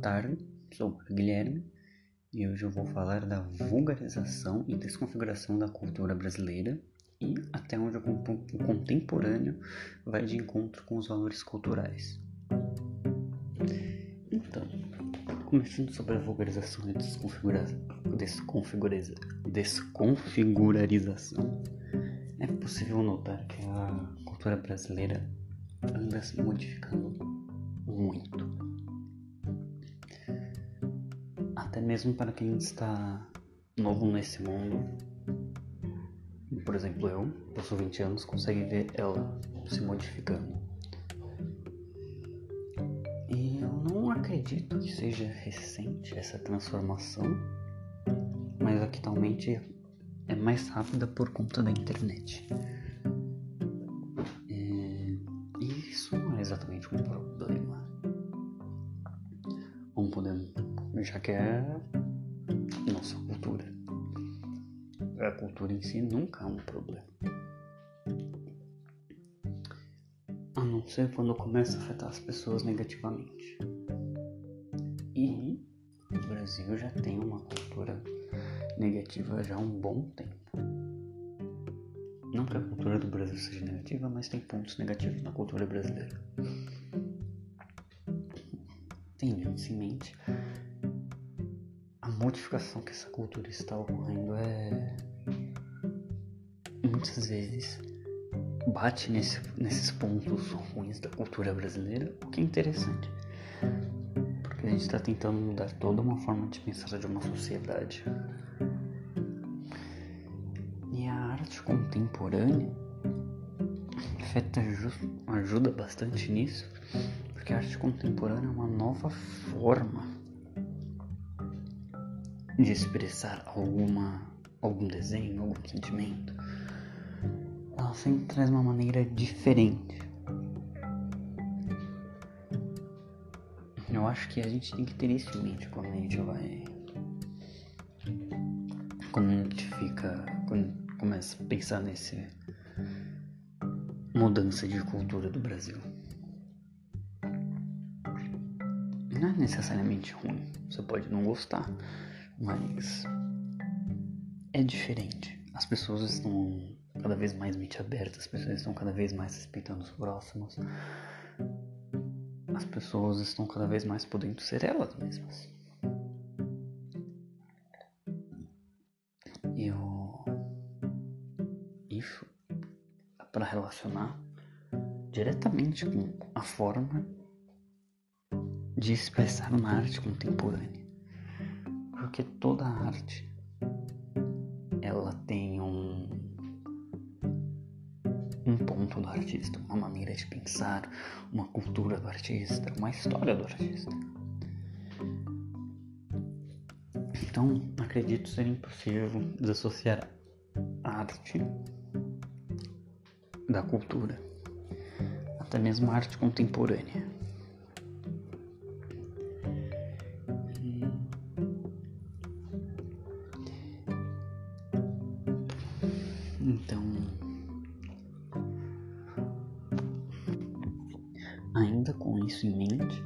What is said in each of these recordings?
tarde, sou o Guilherme e hoje eu vou falar da vulgarização e desconfiguração da cultura brasileira e até onde o contemporâneo vai de encontro com os valores culturais. Então, começando sobre a vulgarização e desconfiguriza, desconfigurarização, é possível notar que a cultura brasileira anda se modificando muito. Até mesmo para quem está novo nesse mundo. Por exemplo, eu, possuo 20 anos, consegue ver ela se modificando. E eu não acredito que seja recente essa transformação, mas atualmente é mais rápida por conta da internet. isso não é exatamente um problema. Já que é nossa cultura. A cultura em si nunca é um problema. A não ser quando começa a afetar as pessoas negativamente. E o Brasil já tem uma cultura negativa já há um bom tempo. Não que a cultura do Brasil seja negativa, mas tem pontos negativos na cultura brasileira. Tendo isso em mente, modificação que essa cultura está ocorrendo é. muitas vezes bate nesse, nesses pontos ruins da cultura brasileira, o que é interessante. Porque a gente está tentando mudar toda uma forma de pensar de uma sociedade arte contemporânea afeta, ajuda bastante nisso, porque a arte contemporânea é uma nova forma de expressar alguma, algum desenho, algum sentimento. Ela sempre traz uma maneira diferente. Eu acho que a gente tem que ter isso em mente quando a gente vai. Quando a gente fica. Quando começa a pensar nesse mudança de cultura do Brasil. Não é necessariamente ruim, você pode não gostar, mas é diferente. As pessoas estão cada vez mais mente abertas, as pessoas estão cada vez mais respeitando os próximos. As pessoas estão cada vez mais podendo ser elas mesmas. isso para relacionar diretamente com a forma de expressar uma arte contemporânea. Porque toda arte ela tem um um ponto do artista, uma maneira de pensar, uma cultura do artista, uma história do artista. Então, acredito ser impossível desassociar a arte da cultura, até mesmo a arte contemporânea. Ainda com isso em mente,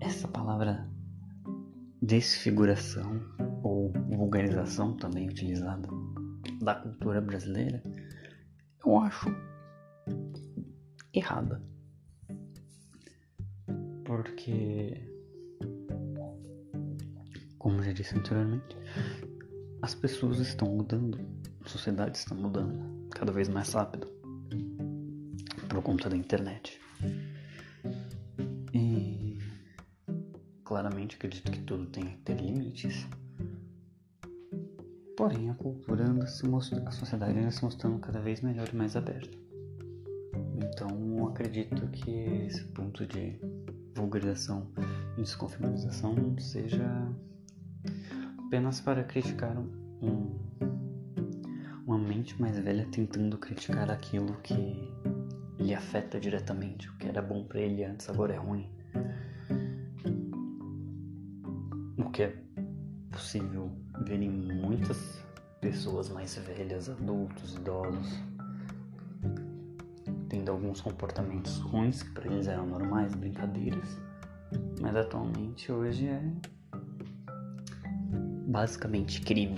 essa palavra desfiguração ou vulgarização também utilizada da cultura brasileira eu acho errada. Porque, como já disse anteriormente, as pessoas estão mudando, a sociedade está mudando cada vez mais rápido por conta da internet. E claramente acredito que tudo tem que ter limites. Porém, a cultura anda se mostrando, a sociedade anda se mostrando cada vez melhor e mais aberta. Então, acredito que esse ponto de vulgarização e desconfiguração seja apenas para criticar um, uma mente mais velha tentando criticar aquilo que lhe afeta diretamente. O que era bom para ele antes agora é ruim. O que é possível ver em muitas pessoas mais velhas, adultos, idosos, tendo alguns comportamentos ruins que para eles eram normais, brincadeiras, Mas atualmente hoje é basicamente crime.